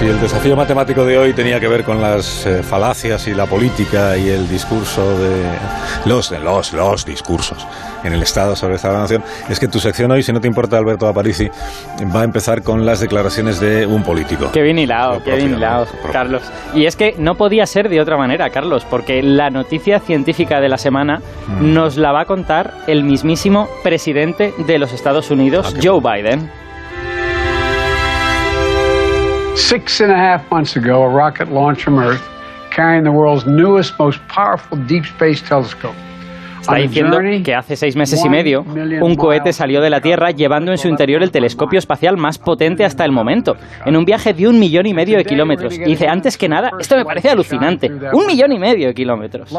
Si el desafío matemático de hoy tenía que ver con las eh, falacias y la política y el discurso de los, los, los discursos en el Estado sobre esta nación, es que tu sección hoy, si no te importa Alberto Aparici, va a empezar con las declaraciones de un político. Qué bien hilado, qué bien hilado, Carlos. Y es que no podía ser de otra manera, Carlos, porque la noticia científica de la semana mm. nos la va a contar el mismísimo presidente de los Estados Unidos, ah, Joe Biden. Six and a half months ago, a rocket launched from Earth carrying the world's newest, most powerful deep space telescope. Está diciendo que hace seis meses y medio un cohete salió de la Tierra llevando en su interior el telescopio espacial más potente hasta el momento, en un viaje de un millón y medio de kilómetros. Y dice, antes que nada, esto me parece alucinante, un millón y medio de kilómetros.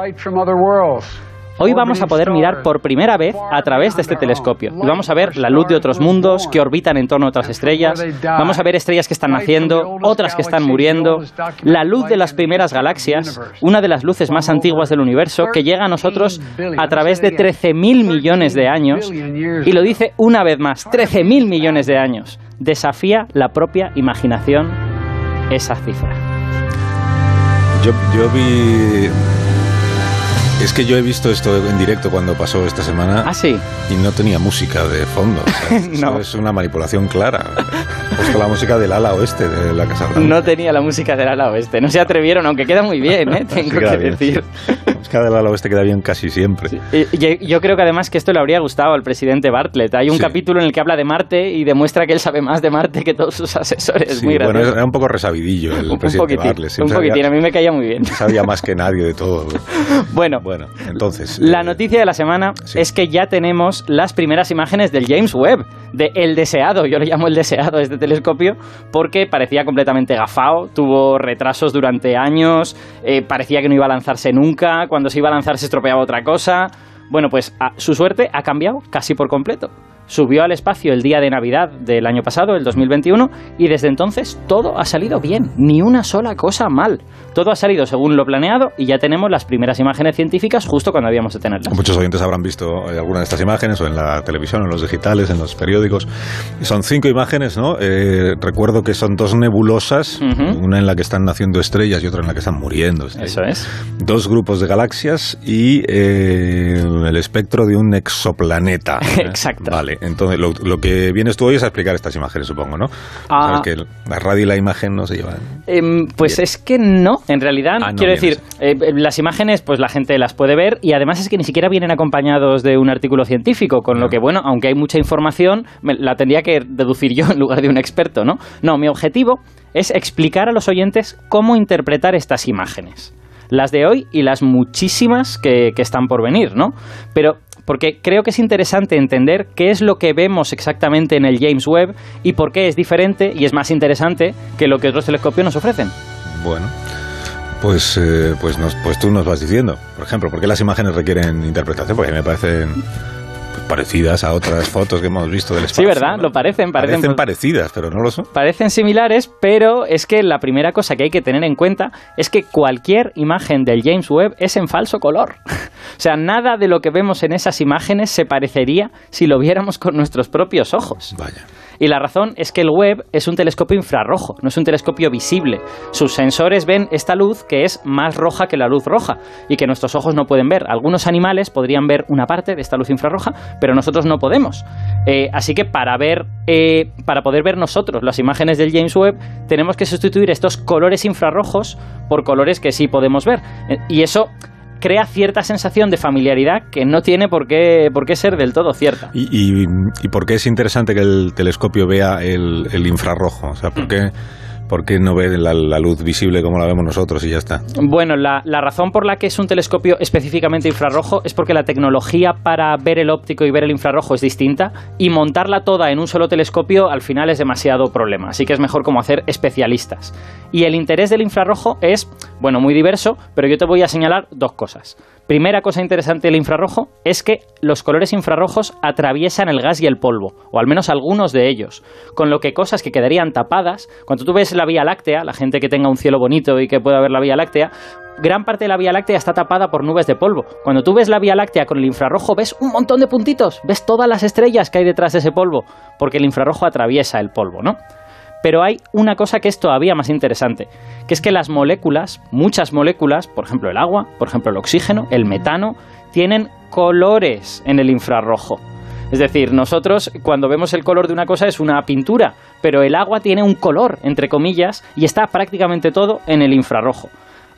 Hoy vamos a poder mirar por primera vez a través de este telescopio. Y vamos a ver la luz de otros mundos que orbitan en torno a otras estrellas. Vamos a ver estrellas que están naciendo, otras que están muriendo. La luz de las primeras galaxias, una de las luces más antiguas del universo, que llega a nosotros a través de 13.000 millones de años. Y lo dice una vez más, 13.000 millones de años. Desafía la propia imaginación esa cifra. Yo, yo vi es que yo he visto esto en directo cuando pasó esta semana. Ah, sí. Y no tenía música de fondo. no. Es una manipulación clara. He puesto la música del ala oeste de la Casa Blanca. No tenía la música del ala oeste. No se atrevieron, aunque queda muy bien, ¿eh? tengo que decir. Música del ala oeste queda bien casi siempre. yo creo que además que esto le habría gustado al presidente Bartlett. Hay un capítulo en el que habla de Marte y demuestra que él sabe más de Marte que todos sus asesores. muy bueno, era un poco resabidillo el presidente Bartlett. Un poquitín, a mí me caía muy bien. Sabía más que nadie de todo. bueno, bueno, entonces. La eh, noticia de la semana es que ya tenemos las primeras imágenes del James Webb, de El Deseado. Yo lo llamo El Deseado, este telescopio, porque parecía completamente gafado, tuvo retrasos durante años, eh, parecía que no iba a lanzarse nunca, cuando se iba a lanzar se estropeaba otra cosa. Bueno, pues su suerte ha cambiado casi por completo subió al espacio el día de Navidad del año pasado, el 2021, y desde entonces todo ha salido bien, ni una sola cosa mal. Todo ha salido según lo planeado y ya tenemos las primeras imágenes científicas justo cuando habíamos de tenerlas. Muchos oyentes habrán visto eh, alguna de estas imágenes o en la televisión, en los digitales, en los periódicos. Son cinco imágenes, ¿no? Eh, recuerdo que son dos nebulosas, una en la que están naciendo estrellas y otra en la que están muriendo. Eso es. Dos grupos de galaxias y eh, el espectro de un exoplaneta. Exacto. Vale. Entonces, lo, que vienes tú hoy es a explicar estas imágenes, supongo, ¿no? Ah. Sabes que la radio y la imagen no se llevan. Em, pues es que no, en realidad. Ah, quiero decir, eh, las imágenes, pues la gente las puede ver y además es que ni siquiera vienen acompañados de un artículo científico, con lo que, bueno, aunque hay mucha información, la tendría que deducir yo en lugar de un experto, ¿no? No, mi objetivo es explicar a los oyentes cómo interpretar estas imágenes las de hoy y las muchísimas que, que, están por venir, ¿no? Pero porque creo que es interesante entender qué es lo que vemos exactamente en el James Webb y por qué es diferente y es más interesante que lo que otros telescopios nos ofrecen. Bueno. Pues, eh, pues, pues tú nos vas diciendo, por ejemplo, ¿por qué las imágenes requieren interpretación? Porque me parecen parecidas a otras fotos que hemos visto del espacio. Sí, ¿verdad? Lo parecen, parecen. Parecen parecidas, pero no lo son. Parecen similares, pero es que la primera cosa que hay que tener en cuenta es que cualquier imagen del James Webb es en falso color. o sea, nada de lo que vemos en esas imágenes se parecería si lo viéramos con nuestros propios ojos. Vaya. Y la razón es que el Webb es un telescopio infrarrojo, no es un telescopio visible. Sus sensores ven esta luz que es más roja que la luz roja y que nuestros ojos no pueden ver. Algunos animales podrían ver una parte de esta luz infrarroja, pero nosotros no podemos. Eh, así que para ver, eh, para poder ver nosotros las imágenes del James Webb, tenemos que sustituir estos colores infrarrojos por colores que sí podemos ver. Eh, y eso crea cierta sensación de familiaridad que no tiene por qué, por qué ser del todo cierta. ¿Y, y, por qué es interesante que el telescopio vea el, el infrarrojo? O sea, ¿por qué...? ¿Por qué no ve la, luz visible como la vemos nosotros y ya está? Bueno, la, razón por la que es un telescopio específicamente infrarrojo es porque la tecnología para ver el óptico y ver el infrarrojo es distinta y montarla toda en un solo telescopio al final es demasiado problema. Así que es mejor como hacer especialistas. Y el interés del infrarrojo es, bueno, muy diverso, pero yo te voy a señalar dos cosas. Primera cosa interesante del infrarrojo es que los colores infrarrojos atraviesan el gas y el polvo, o al menos algunos de ellos, con lo que cosas que quedarían tapadas, cuando tú ves la Vía Láctea, la gente que tenga un cielo bonito y que pueda ver la Vía Láctea, gran parte de la Vía Láctea está tapada por nubes de polvo. Cuando tú ves la Vía Láctea con el infrarrojo, ves un montón de puntitos, ves todas las estrellas que hay detrás de ese polvo, porque el infrarrojo atraviesa el polvo, ¿no? Pero hay una cosa que es todavía más interesante, que es que las moléculas, muchas moléculas, por ejemplo el agua, por ejemplo el oxígeno, el metano, tienen colores en el infrarrojo. Es decir, nosotros cuando vemos el color de una cosa es una pintura, pero el agua tiene un color, entre comillas, y está prácticamente todo en el infrarrojo.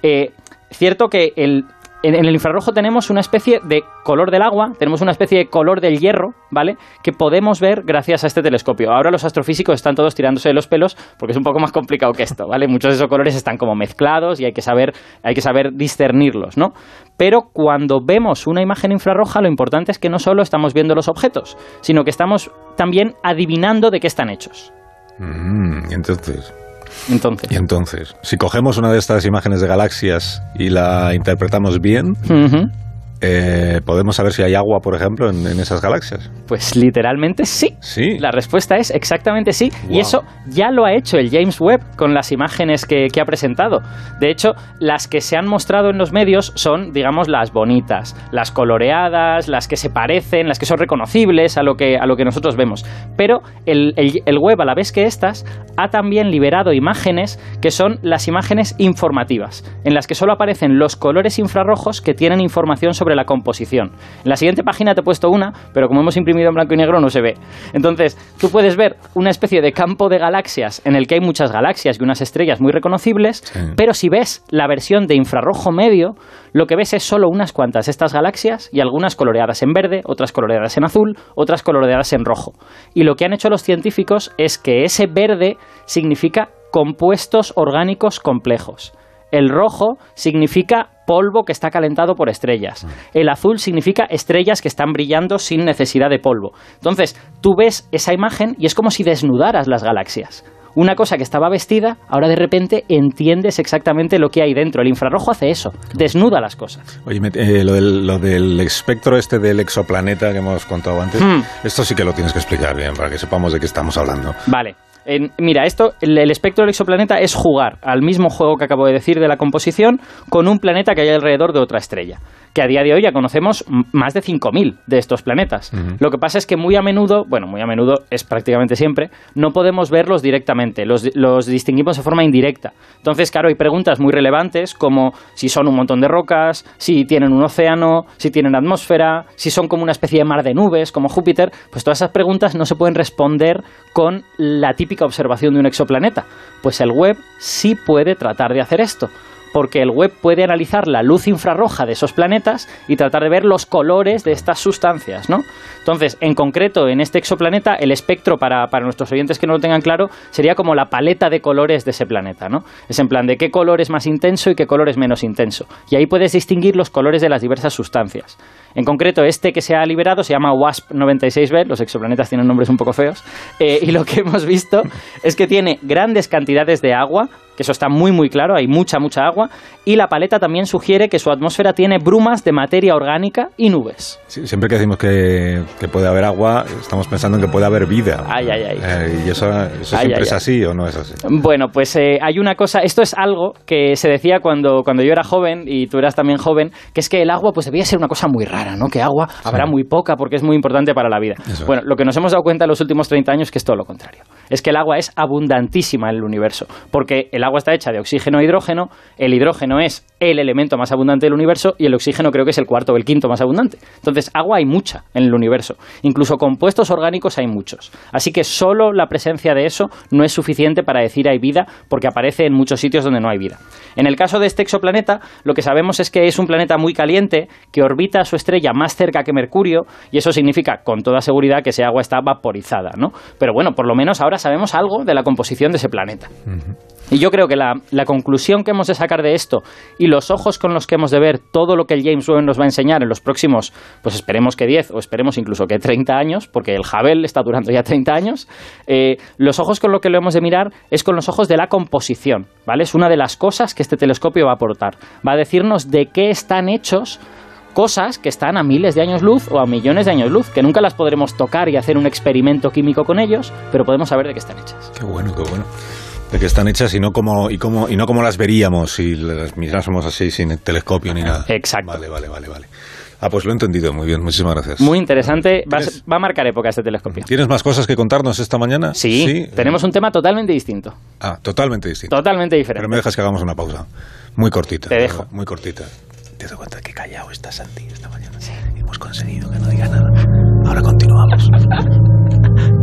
Eh, cierto que el, en, el infrarrojo tenemos una especie de color del agua, tenemos una especie de color del hierro, ¿vale? Que podemos ver gracias a este telescopio. Ahora los astrofísicos están todos tirándose de los pelos porque es un poco más complicado que esto, ¿vale? Muchos de esos colores están como mezclados y hay que saber, hay que saber discernirlos, ¿no? Pero cuando vemos una imagen infrarroja, lo importante es que no solo estamos viendo los objetos, sino que estamos también adivinando de qué están hechos. Mm, entonces, entonces. Y entonces, si cogemos una de estas imágenes de galaxias y la interpretamos bien, eh, ¿podemos saber si hay agua, por ejemplo, en, esas galaxias? Pues literalmente sí. Sí. La respuesta es exactamente sí. Y eso ya lo ha hecho el James Webb con las imágenes que, ha presentado. De hecho, las que se han mostrado en los medios son, digamos, las bonitas, las coloreadas, las que se parecen, las que son reconocibles a lo que, a lo que nosotros vemos. Pero el, el Webb, a la vez que estas, ha también liberado imágenes que son las imágenes informativas, en las que solo aparecen los colores infrarrojos que tienen información sobre la composición. En la siguiente página te he puesto una, pero como hemos imprimido en blanco y negro no se ve. Entonces, tú puedes ver una especie de campo de galaxias en el que hay muchas galaxias y unas estrellas muy reconocibles, pero si ves la versión de infrarrojo medio, lo que ves es solo unas cuantas de estas galaxias y algunas coloreadas en verde, otras coloreadas en azul, otras coloreadas en rojo. Y lo que han hecho los científicos es que ese verde significa compuestos orgánicos complejos. El rojo significa polvo que está calentado por estrellas. El azul significa estrellas que están brillando sin necesidad de polvo. Entonces, tú ves esa imagen y es como si desnudaras las galaxias. Una cosa que estaba vestida, ahora de repente entiendes exactamente lo que hay dentro. El infrarrojo hace eso, desnuda las cosas. Oye, eh, lo, del, espectro este del exoplaneta que hemos contado antes, hmm. esto sí que lo tienes que explicar bien para que sepamos de qué estamos hablando. Vale mira, esto, el, espectro del exoplaneta es jugar al mismo juego que acabo de decir de la composición con un planeta que hay alrededor de otra estrella que a día de hoy ya conocemos más de 5.000 de estos planetas. Lo que pasa es que muy a menudo, bueno, muy a menudo es prácticamente siempre, no podemos verlos directamente, los, los distinguimos de forma indirecta. Entonces, claro, hay preguntas muy relevantes como si son un montón de rocas, si tienen un océano, si tienen atmósfera, si son como una especie de mar de nubes, como Júpiter, pues todas esas preguntas no se pueden responder con la típica observación de un exoplaneta. Pues el web sí puede tratar de hacer esto porque el web puede analizar la luz infrarroja de esos planetas y tratar de ver los colores de estas sustancias, ¿no? Entonces, en concreto, en este exoplaneta, el espectro, para, nuestros oyentes que no lo tengan claro, sería como la paleta de colores de ese planeta, ¿no? Es en plan de qué color es más intenso y qué color es menos intenso. Y ahí puedes distinguir los colores de las diversas sustancias. En concreto, este que se ha liberado se llama WASP-96b, los exoplanetas tienen nombres un poco feos, eh, y lo que hemos visto es que tiene grandes cantidades de agua, que eso está muy muy claro, hay mucha, mucha agua, y la paleta también sugiere que su atmósfera tiene brumas de materia orgánica y nubes. siempre que decimos que, puede haber agua, estamos pensando en que puede haber vida. Ay, ay, ay. Eh, ¿Y eso, siempre es así o no es así? Bueno, pues eh, hay una cosa, esto es algo que se decía cuando, cuando yo era joven, y tú eras también joven, que es que el agua pues debía ser una cosa muy rara, ¿no? Que agua habrá muy poca porque es muy importante para la vida. Bueno, lo que nos hemos dado cuenta en los últimos 30 años es que es todo lo contrario. Es que el agua es abundantísima en el universo, porque el agua está hecha de oxígeno e hidrógeno, el hidrógeno es el elemento más abundante del universo y el oxígeno creo que es el cuarto o el quinto más abundante. Entonces, agua hay mucha en el universo. Incluso compuestos orgánicos hay muchos. Así que solo la presencia de eso no es suficiente para decir hay vida porque aparece en muchos sitios donde no hay vida. En el caso de este exoplaneta, lo que sabemos es que es un planeta muy caliente que orbita a su estrella más cerca que Mercurio y eso significa con toda seguridad que ese agua está vaporizada, ¿no? Pero bueno, por lo menos ahora sabemos algo de la composición de ese planeta. Y yo creo que la, conclusión que hemos de sacar de esto y los ojos con los que hemos de ver todo lo que el James Webb nos va a enseñar en los próximos, pues esperemos que 10 o esperemos incluso que 30 años, porque el Hubble está durando ya 30 años, eh, los ojos con los que lo hemos de mirar es con los ojos de la composición, ¿vale? Es una de las cosas que este telescopio va a aportar. Va a decirnos de qué están hechos cosas que están a miles de años luz o a millones de años luz, que nunca las podremos tocar y hacer un experimento químico con ellos, pero podemos saber de qué están hechas. Qué bueno, qué bueno. De qué están hechas y no como y como y no como las veríamos si las mirásemos así sin telescopio ni nada. Exacto. Vale, vale, vale, vale. Ah, pues lo he entendido muy bien. Muchísimas gracias. Muy interesante. Va, va a marcar época este telescopio. ¿Tienes más cosas que contarnos esta mañana? Sí. Tenemos un tema totalmente distinto. Ah, totalmente distinto. Totalmente diferente. Pero me dejas que hagamos una pausa. Muy cortita. Te dejo. Muy cortita. Te das cuenta que callado está Santi esta mañana. Sí. Hemos conseguido que no diga nada. Ahora continuamos.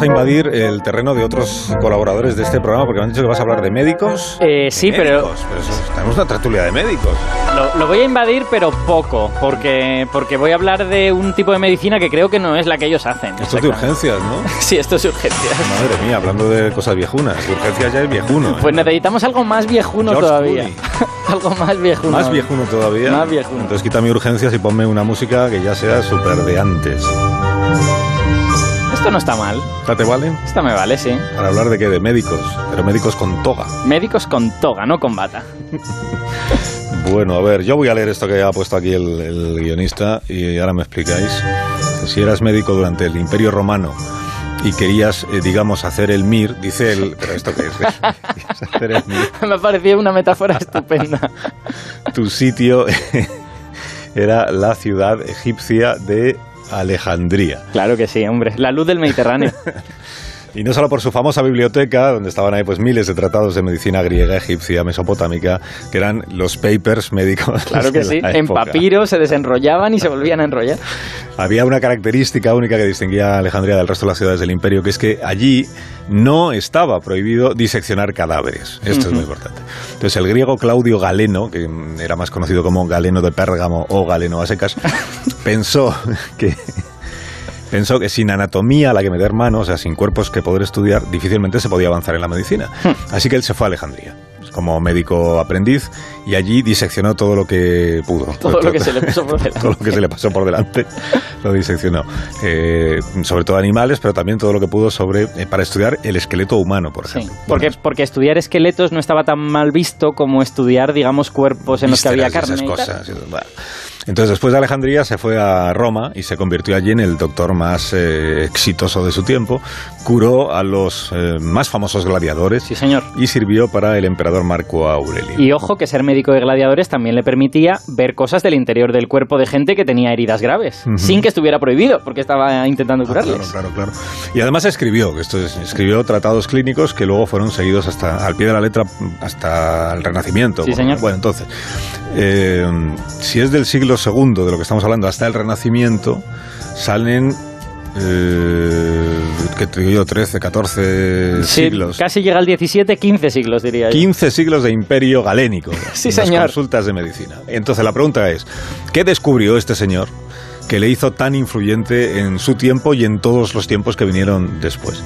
Vas a invadir el terreno de otros colaboradores de este programa porque me han dicho que vas a hablar de médicos. Eh, sí, De pero médicos, pero eso- tenemos una tertulia de médicos. lo, lo voy a invadir, pero poco, porque, porque voy a hablar de un tipo de medicina que creo que no es la que ellos hacen. Esto es de urgencias, ¿no? Sí, esto es urgencias. Madre mía, hablando de cosas viejunas. Urgencias ya es viejuno. ¿eh? Pues necesitamos algo más viejuno George todavía. Algo más viejuno. Más viejuno todavía. Más viejuno. Entonces quítame urgencias y ponme una música que ya sea súper de antes. Esto no está mal. ¿Ya te vale? Esta me vale, sí. Para hablar de qué? De médicos. Pero médicos con toga. Médicos con toga, no con bata. Bueno, a ver, yo voy a leer esto que ha puesto aquí el, el guionista y ahora me explicáis. Si eras médico durante el Imperio Romano y querías, eh, digamos, hacer el MIR, dice el... ¿Pero esto qué es? Querías hacer el MIR. me ha parecido una metáfora estupenda. Tu sitio era la ciudad egipcia de Alejandría. Claro que sí, hombre. La luz del Mediterráneo. Y no solo por su famosa biblioteca, donde estaban ahí pues miles de tratados de medicina griega, egipcia, mesopotámica, que eran los papers médicos. Claro que sí. En papiro se desenrollaban y se volvían a enrollar. Había una característica única que distinguía a Alejandría del resto de las ciudades del imperio, que es que allí no estaba prohibido diseccionar cadáveres. Esto es muy importante. Entonces, el griego Claudio Galeno, que era más conocido como Galeno de Pérgamo o Galeno a secas, pensó que pensó que sin anatomía a la que meter mano, o sea, sin cuerpos que poder estudiar, difícilmente se podía avanzar en la medicina. Así que él se fue a Alejandría como médico aprendiz y allí diseccionó todo lo que pudo. Todo lo que se le puso por delante. Todo lo que se le pasó por delante lo diseccionó. Eh, sobre todo animales, pero también todo lo que pudo sobre eh, para estudiar el esqueleto humano, por Sí, ejemplo. porque, Bueno, porque estudiar esqueletos no estaba tan mal visto como estudiar, digamos, cuerpos en los que había carne. esas cosas. y todo. Entonces, después de Alejandría, se fue a Roma y se convirtió allí en el doctor más eh, exitoso de su tiempo. Curó a los eh, más famosos gladiadores Sí, señor. y sirvió para el emperador Marco Aurelio. Y ojo que ser médico de gladiadores también le permitía ver cosas del interior del cuerpo de gente que tenía heridas graves, sin que estuviera prohibido, porque estaba intentando Ah, curarles. Claro, claro, claro. Y además escribió, esto es, escribió tratados clínicos que luego fueron seguidos hasta al pie de la letra hasta el Renacimiento. Sí, señor. Bueno, entonces, eh, si es del siglo II de lo que estamos hablando hasta el Renacimiento, salen eh, que te digo yo, 13, 14 Sí, siglos. casi llega al 17, 15 siglos, diría yo. 15 siglos de imperio galénico. Sí, en las señor. consultas de medicina. Entonces la pregunta es, ¿qué descubrió este señor que le hizo tan influyente en su tiempo y en todos los tiempos que vinieron después?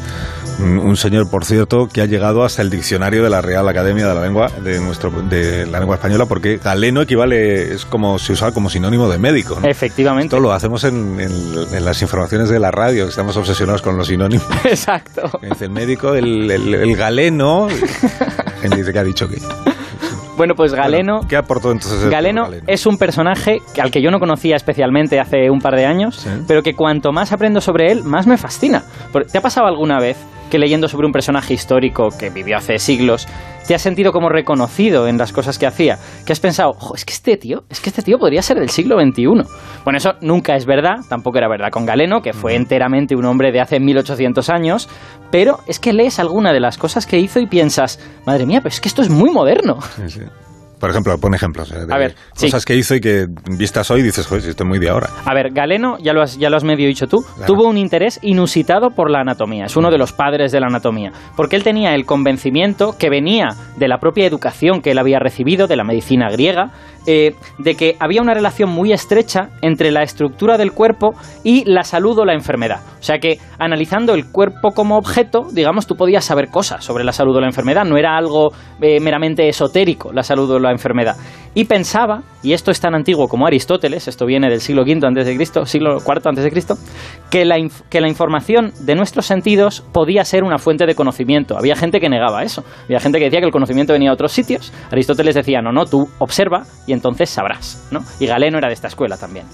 Un señor, por cierto, que ha llegado hasta el diccionario de la Real Academia de la Lengua de nuestro de la lengua española, porque galeno equivale es como se usa como sinónimo de médico. ¿no? Efectivamente. Esto lo hacemos en, en- en las informaciones de la radio, estamos obsesionados con los sinónimos. Exacto. Dice el médico, el, el- el galeno. Gente dice que ha dicho que. Bueno, pues Galeno... Bueno, ¿Qué aportó entonces el Galeno es un personaje al que yo no conocía especialmente hace un par de años, Sí. pero que cuanto más aprendo sobre él, más me fascina. ¿Te ha pasado alguna vez que leyendo sobre un personaje histórico que vivió hace siglos, te has sentido como reconocido en las cosas que hacía? Que has pensado, "Jo, es que este tío, es que este tío podría ser del siglo XXI. Bueno, eso nunca es verdad, tampoco era verdad con Galeno, que fue enteramente un hombre de hace 1800 años, pero es que lees alguna de las cosas que hizo y piensas, madre mía, pero es que esto es muy moderno. Sí, sí. Por ejemplo, pon ejemplos. Eh, de a ver, cosas que hizo y que vistas hoy dices, joder, estoy muy de ahora. A ver, Galeno, ya lo has, ya lo has medio dicho tú, tuvo un interés inusitado por la anatomía. Es uno de los padres de la anatomía. Porque él tenía el convencimiento que venía de la propia educación que él había recibido, de la medicina griega, eh, de que había una relación muy estrecha entre la estructura del cuerpo y la salud o la enfermedad. O sea que analizando el cuerpo como objeto, digamos, tú podías saber cosas sobre la salud o la enfermedad, no era algo eh, meramente esotérico la salud o la enfermedad. Y pensaba, y esto es tan antiguo como Aristóteles, esto viene del siglo V antes de Cristo, siglo IV antes de Cristo, que la, que la información de nuestros sentidos podía ser una fuente de conocimiento. Había gente que negaba eso, había gente que decía que el conocimiento venía de otros sitios. Aristóteles decía, no, no, tú observa y entonces sabrás, ¿no? Y Galeno era de esta escuela también.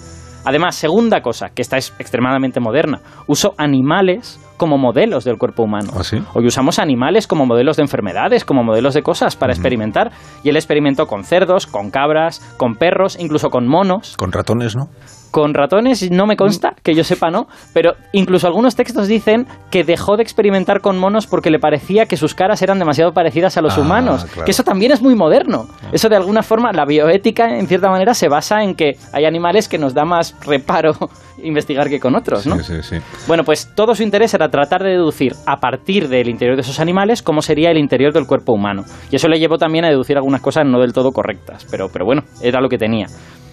Además, segunda cosa, que esta es extremadamente moderna, uso animales como modelos del cuerpo humano. ¿Ah, Hoy usamos animales como modelos de enfermedades, como modelos de cosas para experimentar. Y él experimentó con cerdos, con cabras, con perros, incluso con monos. Con ratones, ¿no? Con ratones no me consta, que yo sepa no, pero incluso algunos textos dicen que dejó de experimentar con monos porque le parecía que sus caras eran demasiado parecidas a los ah, humanos. Que eso también es muy moderno. Ah. Eso de alguna forma, la bioética en cierta manera se basa en que hay animales que nos da más reparo investigar que con otros, ¿no? Sí, sí, sí. Bueno, pues todo su interés era tratar de deducir a partir del interior de esos animales cómo sería el interior del cuerpo humano. Y eso le llevó también a deducir algunas cosas no del todo correctas, pero, pero bueno, era lo que tenía.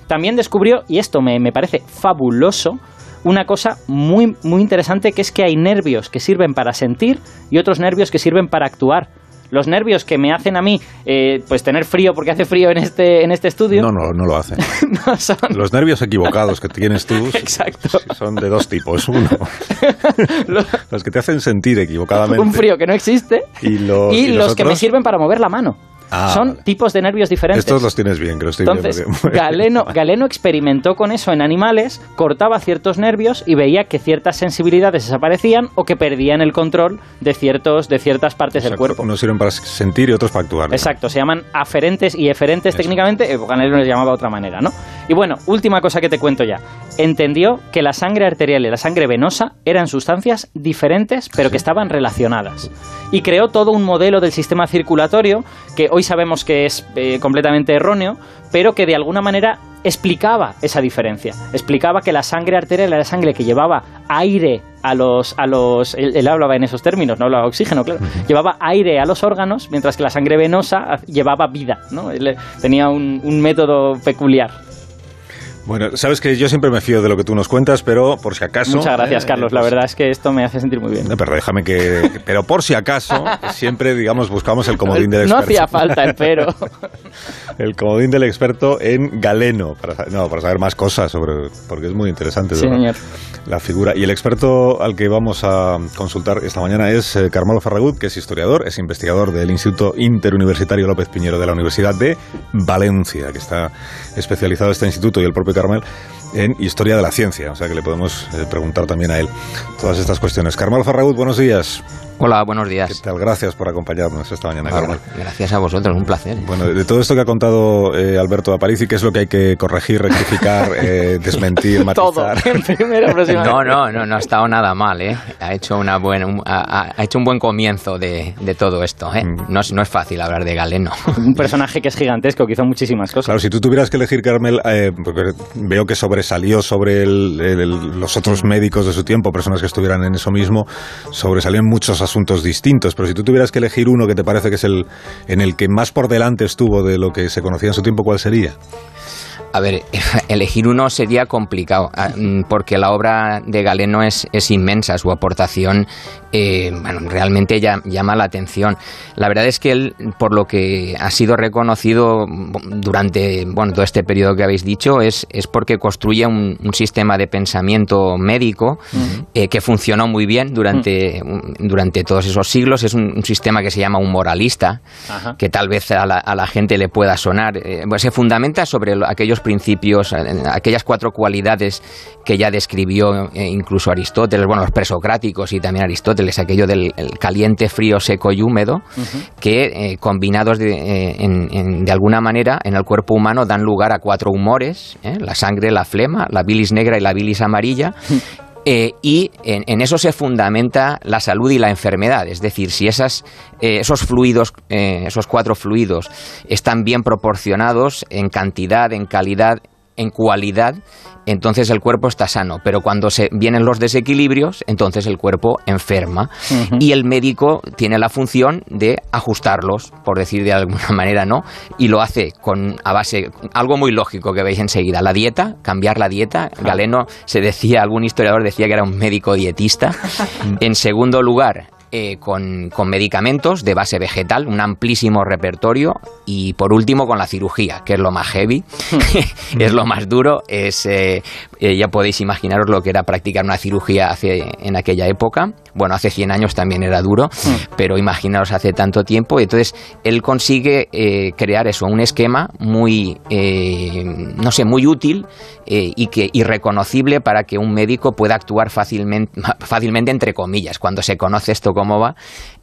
También descubrió, y esto me, parece fabuloso, una cosa muy, muy interesante que es que hay nervios que sirven para sentir y otros nervios que sirven para actuar los nervios que me hacen a mí eh, pues tener frío porque hace frío en este, en este estudio. No, no, no lo hacen. Los nervios equivocados que tienes tú Exacto. son de dos tipos. Uno, los que te hacen sentir equivocadamente. Un frío que no existe. Y, los, que me sirven para mover la mano. Ah, Son tipos de nervios diferentes. Estos los tienes bien, que lo estoy Entonces, Galeno, Galeno experimentó con eso en animales, cortaba ciertos nervios y veía que ciertas sensibilidades desaparecían o que perdían el control de, ciertos, de ciertas partes del cuerpo. Unos sirven para sentir y otros para actuar. Exacto, se llaman aferentes y eferentes técnicamente, eh, Galeno les llamaba de otra manera, ¿no? Y bueno, última cosa que te cuento ya. Entendió que la sangre arterial y la sangre venosa eran sustancias diferentes, pero que estaban relacionadas. Y creó todo un modelo del sistema circulatorio que hoy sabemos que es eh, completamente erróneo, pero que de alguna manera explicaba esa diferencia. Explicaba que la sangre arterial era la sangre que llevaba aire a los... A los él, hablaba en esos términos, no hablaba oxígeno, claro. Llevaba aire a los órganos, mientras que la sangre venosa llevaba vida. ¿no? Él tenía un método peculiar. Bueno, sabes que yo siempre me fío de lo que tú nos cuentas, pero por si acaso. Muchas gracias, eh, Carlos. la pues verdad es que esto me hace sentir muy bien. No, pero déjame que. Pero por si acaso, siempre, digamos, buscamos el comodín del experto. No hacía falta el pero. el comodín del experto en galeno, para, no, para saber más cosas sobre. Porque es muy interesante. Sí, señor. La figura. Y el experto al que vamos a consultar esta mañana es eh, Carmelo Ferragut, que es historiador, es investigador del Instituto Interuniversitario López Piñero de la Universidad de Valencia, que está especializado este instituto y el propio Carmel en historia de la ciencia, o sea que le podemos eh, preguntar también a él todas estas cuestiones. Carmel Farragut, buenos días. Hola, buenos días. ¿Qué tal? Gracias por acompañarnos esta mañana, Carmel. Gracias a vosotros, un placer. Bueno, de todo esto que ha contado eh, Alberto Aparici, ¿qué es lo que hay que corregir, rectificar, eh, desmentir, matizar? Todo, No, no, no, no ha estado nada mal, ¿eh? Ha hecho, una buena, un, ha, hecho un buen comienzo de, de todo esto, ¿eh? Mm. No, no, es fácil hablar de Galeno. Un personaje que es gigantesco, que hizo muchísimas cosas. Claro, si tú tuvieras que elegir, Carmel, eh, porque veo que sobresalió sobre los otros médicos de su tiempo, personas que estuvieran en eso mismo, sobresalió en muchos asuntos distintos pero si tú tuvieras que elegir uno que te parece que es el en el que más por delante estuvo de lo que se conocía en su tiempo, ¿cuál sería? A ver, elegir uno sería complicado, ah, mm, porque la obra de Galeno es, es inmensa, su aportación eh, bueno, realmente llama la atención. La verdad es que él, por lo que ha sido reconocido durante bueno, todo este periodo que habéis dicho, es, es porque construye un, sistema de pensamiento médico eh, que funcionó muy bien durante, durante todos esos siglos. Es un, sistema que se llama un moralista, que tal vez a la, a la, gente le pueda sonar. Eh, pues se fundamenta sobre aquellos principios, aquellas cuatro cualidades que ya describió incluso Aristóteles, bueno, los presocráticos y también Aristóteles es aquello del caliente, frío, seco y húmedo, que eh, combinados eh, de, alguna manera en el cuerpo humano dan lugar a cuatro humores, ¿eh? la sangre, la flema, la bilis negra y la bilis amarilla, Eh, y en, eso se fundamenta la salud y la enfermedad. Es decir, si esas, eh, esos fluidos, eh, esos cuatro fluidos, están bien proporcionados en cantidad, en calidad, en cualidad, entonces el cuerpo está sano. Pero cuando se vienen los desequilibrios, entonces el cuerpo enferma. Y el médico tiene la función de ajustarlos, por decir de alguna manera, ¿no? Y lo hace con a base, algo muy lógico que veis enseguida, la dieta, cambiar la dieta. Galeno se decía, algún historiador decía que era un médico dietista. en segundo lugar, eh, con, medicamentos de base vegetal, un amplísimo repertorio y por último con la cirugía, que es lo más heavy, es lo más duro, es eh, eh, ya podéis imaginaros lo que era practicar una cirugía hace, en aquella época, bueno, hace 100 años también era duro, pero imaginaos hace tanto tiempo, entonces él consigue crear eso, un esquema muy, no sé, muy útil y, que, irreconocible para que un médico pueda actuar fácilmente, fácilmente entre comillas, cuando se conoce esto cómo va,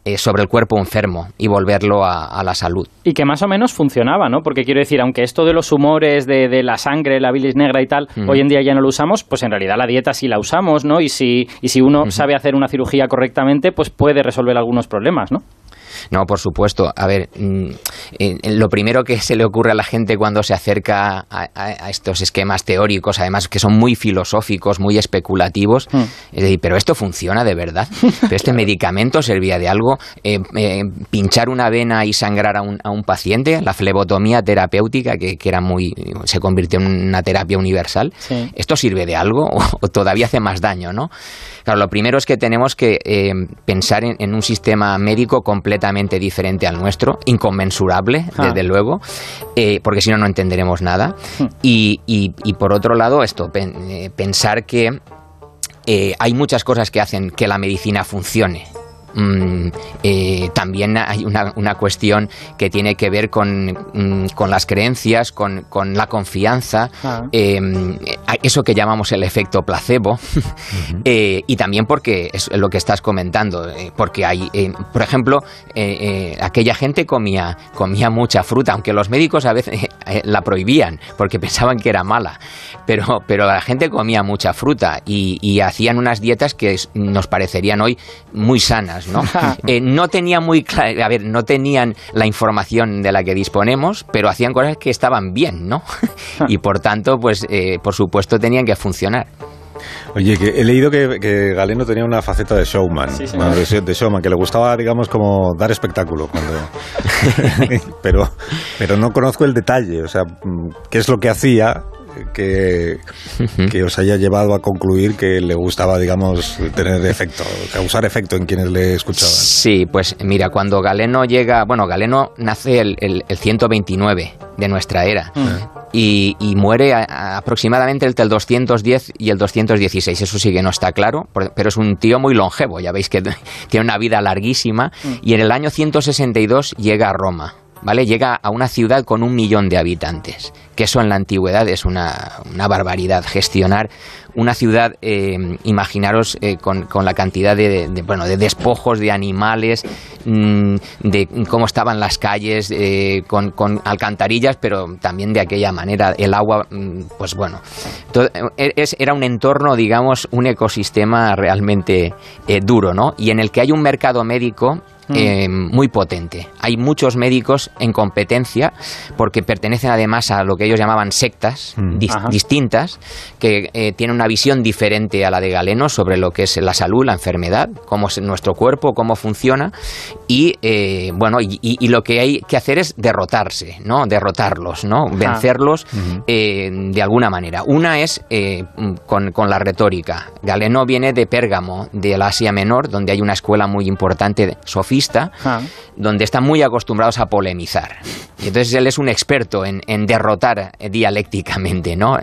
eh, sobre el cuerpo enfermo y volverlo a, la salud. Y que más o menos funcionaba, ¿no? Porque quiero decir, aunque esto de los humores, de, la sangre, la bilis negra y tal, hoy en día ya no lo usamos, pues en realidad la dieta sí la usamos, ¿no? Y si, y si uno sabe hacer una cirugía correctamente, pues puede resolver algunos problemas, ¿no? No, por supuesto. A ver, mm, eh, lo primero que se le ocurre a la gente cuando se acerca a, estos esquemas teóricos, además que son muy filosóficos, muy especulativos, hmm. es decir, pero esto funciona de verdad. ¿Pero este medicamento servía de algo? Eh, eh, pinchar una vena y sangrar a un, a un paciente, la flebotomía terapéutica, que, era muy, se convirtió en una terapia universal, ¿esto sirve de algo o, todavía hace más daño, no? Claro, lo primero es que tenemos que pensar en un sistema médico completamente diferente al nuestro, inconmensurable, ah. desde luego, eh, porque si no, no entenderemos nada. Hmm. Y, y, por otro lado, esto, eh, pensar que eh, hay muchas cosas que hacen que la medicina funcione Mm, eh, también hay una, una, cuestión que tiene que ver con, mm, con las creencias, con, con la confianza, ah. em, eso que llamamos el efecto placebo, eh, y también porque es lo que estás comentando, eh, porque hay, por ejemplo, aquella gente comía, comía mucha fruta, aunque los médicos a veces la prohibían porque pensaban que era mala, pero, pero la gente comía mucha fruta y, y hacían unas dietas que nos parecerían hoy muy sanas. ¿No? Eh, no tenían muy a ver, no tenían la información de la que disponemos, pero hacían cosas que estaban bien, ¿no? y por tanto, pues, eh, por supuesto, tenían que funcionar. Oye, que he leído que, Galeno tenía una faceta de showman, de, showman, que le gustaba, digamos, como dar espectáculo. pero, pero no conozco el detalle, o sea, qué es lo que hacía que, os haya llevado a concluir que le gustaba, digamos, tener efecto, causar efecto en quienes le escuchaban. Sí, pues mira, cuando Galeno llega, bueno, Galeno nace el, el, 129 de nuestra era mm. y, muere aproximadamente entre el 210 y el 216, eso sí que no está claro, pero es un tío muy longevo, ya veis que tiene una vida larguísima mm. y en el año 162 llega a Roma. ¿Vale? Llega a una ciudad con un millón de habitantes, que eso en la antigüedad es una, una barbaridad. Gestionar una ciudad, eh, imaginaros eh, con, con, la cantidad de, bueno, de despojos de animales, mm, de cómo estaban las calles, eh, con, con, alcantarillas, pero también de aquella manera. El agua, mm, pues bueno, es, era un entorno, digamos, un ecosistema realmente duro, ¿no? Y en el que hay un mercado médico Mm. Eh, muy potente. Hay muchos médicos en competencia porque pertenecen además a lo que ellos llamaban sectas mm. distintas que eh, tienen una visión diferente a la de Galeno sobre lo que es la salud, la enfermedad, cómo es nuestro cuerpo, cómo funciona y eh, bueno y, lo que hay que hacer es derrotarse, no derrotarlos, no vencerlos de alguna manera. Una es con, con la retórica. Galeno viene de Pérgamo, de la Asia Menor, donde hay una escuela muy importante de Ah. donde están muy acostumbrados a polemizar. Y entonces él es un experto en, derrotar dialécticamente, ¿no?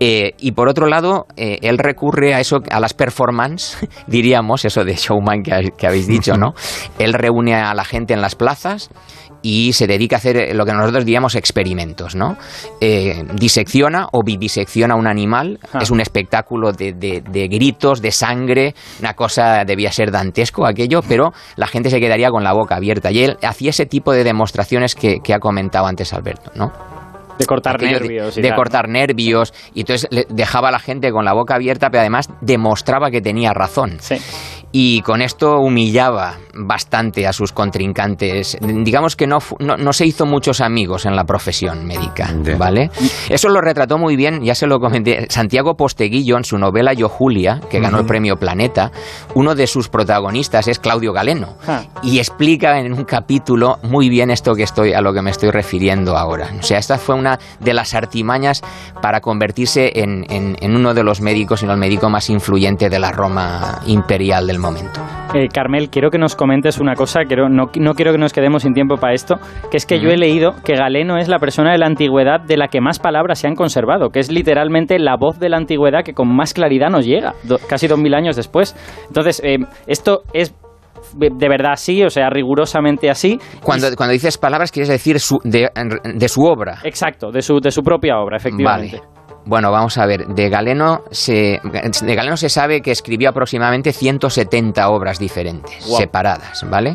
Eh, y por otro lado, eh, él recurre a eso, a las performances, diríamos, eso de showman que, que habéis dicho, ¿no? Él reúne a la gente en las plazas y se dedica a hacer lo que nosotros diríamos experimentos, ¿no? Eh, disecciona o vivisecciona un animal, ah. es un espectáculo de, de, gritos, de sangre, una cosa debía ser dantesco aquello, pero la gente se quedaría con la boca abierta y él hacía ese tipo de demostraciones que, que ha comentado antes Alberto, ¿no? De cortar nervios. de, cortar nervios. Y entonces dejaba a la gente con la boca abierta, pero además demostraba que tenía razón. Sí y con esto humillaba bastante a sus contrincantes. Digamos que no, no, se hizo muchos amigos en la profesión médica, ¿vale? Eso lo retrató muy bien, ya se lo comenté, Santiago Posteguillo en su novela Yo Julia, que ganó el premio Planeta. Uno de sus protagonistas es Claudio Galeno ah. y explica en un capítulo muy bien esto que estoy a lo que me estoy refiriendo ahora. O sea, esta fue una de las artimañas para convertirse en, en uno de los médicos, sino el médico más influyente de la Roma imperial del momento. Eh, Carmel, quiero que nos comentes una cosa, quiero, no, no, quiero que nos quedemos sin tiempo para esto, que es que yo he leído que Galeno es la persona de la antigüedad de la que más palabras se han conservado, que es literalmente la voz de la antigüedad que con más claridad nos llega, casi dos mil años después. Entonces, eh, esto es de verdad así, o sea, rigurosamente así. Cuando, cuando dices palabras, quieres decir su, de, de, su obra. Exacto, de su, de su propia obra, efectivamente. Bueno, vamos a ver, de Galeno se, de Galeno se sabe que escribió aproximadamente 170 obras diferentes, separadas, ¿vale?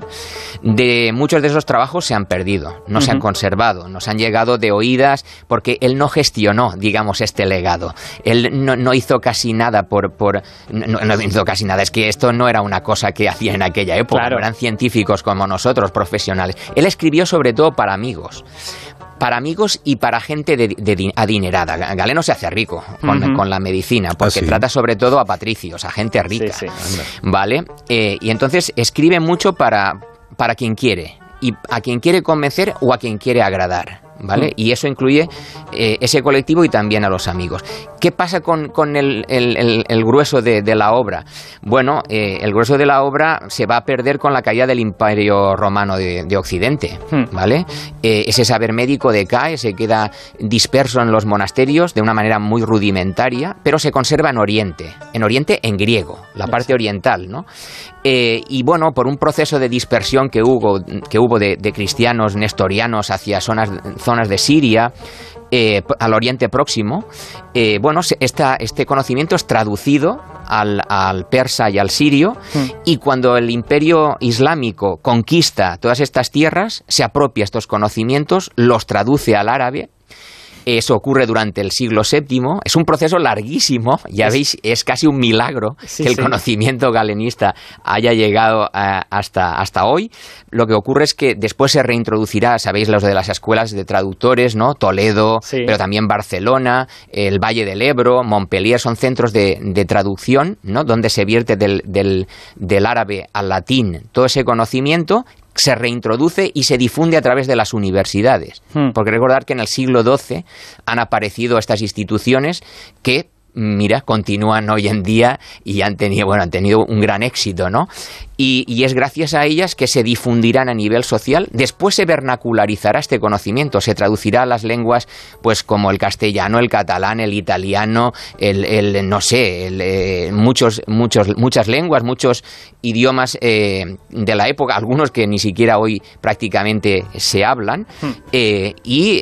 De muchos de esos trabajos se han perdido, no se han conservado, nos han llegado de oídas porque él no gestionó, digamos, este legado. Él no, hizo casi nada por... por no, hizo casi nada, es que esto no era una cosa que hacía en aquella época, eran científicos como nosotros, profesionales. Él escribió sobre todo para amigos para amigos y para gente de, adinerada. Galeno se hace rico con, la medicina, porque ah, trata sobre todo a patricios, a gente rica. ¿Vale? Eh, y entonces escribe mucho para, para quien quiere, y a quien quiere convencer o a quien quiere agradar. ¿Vale? Mm. Y eso incluye eh, ese colectivo y también a los amigos. ¿Qué pasa con, el, grueso de, la obra? Bueno, eh, el grueso de la obra se va a perder con la caída del Imperio Romano de, Occidente, mm. ¿vale? Eh, ese saber médico decae, se queda disperso en los monasterios de una manera muy rudimentaria, pero se conserva en Oriente, en Oriente en griego, la parte oriental, ¿no? y bueno, por un proceso de dispersión que hubo, que hubo de, de cristianos nestorianos hacia zonas zonas de Siria, eh, al Oriente Próximo, eh, bueno, este conocimiento es traducido al, persa y al sirio, hmm. y cuando el imperio islámico conquista todas estas tierras, se apropia estos conocimientos, los traduce al árabe, eso ocurre durante el siglo VII. Es un proceso larguísimo. Ya veis, es casi un milagro que el conocimiento galenista haya llegado eh, hasta, hasta hoy. Lo que ocurre es que después se reintroducirá, sabéis, los de las escuelas de traductores, ¿no? Toledo, pero también Barcelona, el Valle del Ebro, Montpellier, son centros de, traducción, ¿no? Donde se vierte del, del árabe al latín todo ese conocimiento se reintroduce y se difunde a través de las universidades. Hmm. Porque recordar que en el siglo XII han aparecido estas instituciones que mira, continúan hoy en día y han tenido, bueno, han tenido un gran éxito, ¿no? Y, es gracias a ellas que se difundirán a nivel social. Después se vernacularizará este conocimiento, se traducirá a las lenguas, pues como el castellano, el catalán, el italiano, el, no sé, eh, muchos, muchos, muchas lenguas, muchos idiomas eh, de la época, algunos que ni siquiera hoy prácticamente se hablan. Hmm. Eh, y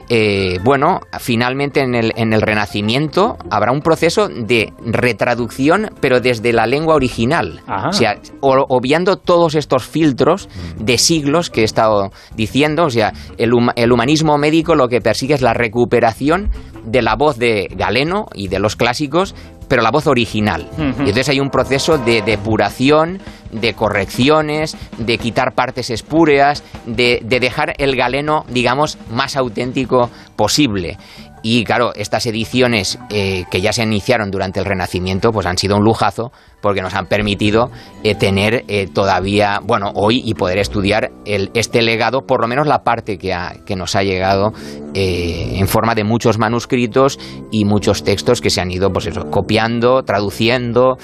bueno, finalmente en el, en el Renacimiento habrá un proceso de retraducción, pero desde la lengua original. O sea, obviando todos estos filtros de siglos que he estado diciendo. O sea, el, humanismo médico lo que persigue es la recuperación de la voz de Galeno y de los clásicos, pero la voz original. Y entonces hay un proceso de depuración, de correcciones, de quitar partes espúreas, de, dejar el galeno, digamos, más auténtico posible. Y claro, estas ediciones eh, que ya se iniciaron durante el Renacimiento, pues han sido un lujazo porque nos han permitido eh, tener eh, todavía, bueno, hoy y poder estudiar el, este legado, por lo menos la parte que, que nos ha llegado en forma de muchos manuscritos y muchos textos que se han ido, pues eso, copiando, traduciendo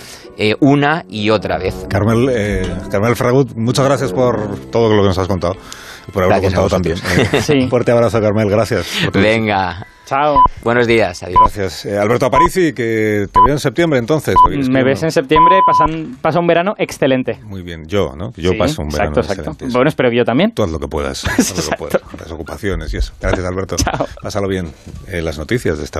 una y otra vez. Carmel, Carmel Fragut, muchas gracias por todo lo que nos has contado. Por haberlo contado también. Un fuerte abrazo, Carmel, gracias. Venga, Chao. Buenos días. Adiós. Gracias. Eh, Alberto Aparici, que te veo en septiembre entonces. Me ves en septiembre, pasan, pasa un verano excelente. Muy bien, yo, ¿no? Yo paso un verano exacto, excelente. Bueno, espero que yo también. Todo lo que puedas. Todo lo que puedas. Las ocupaciones y eso. Gracias, Alberto. Chao. Pásalo bien. Eh, las noticias de esta hora.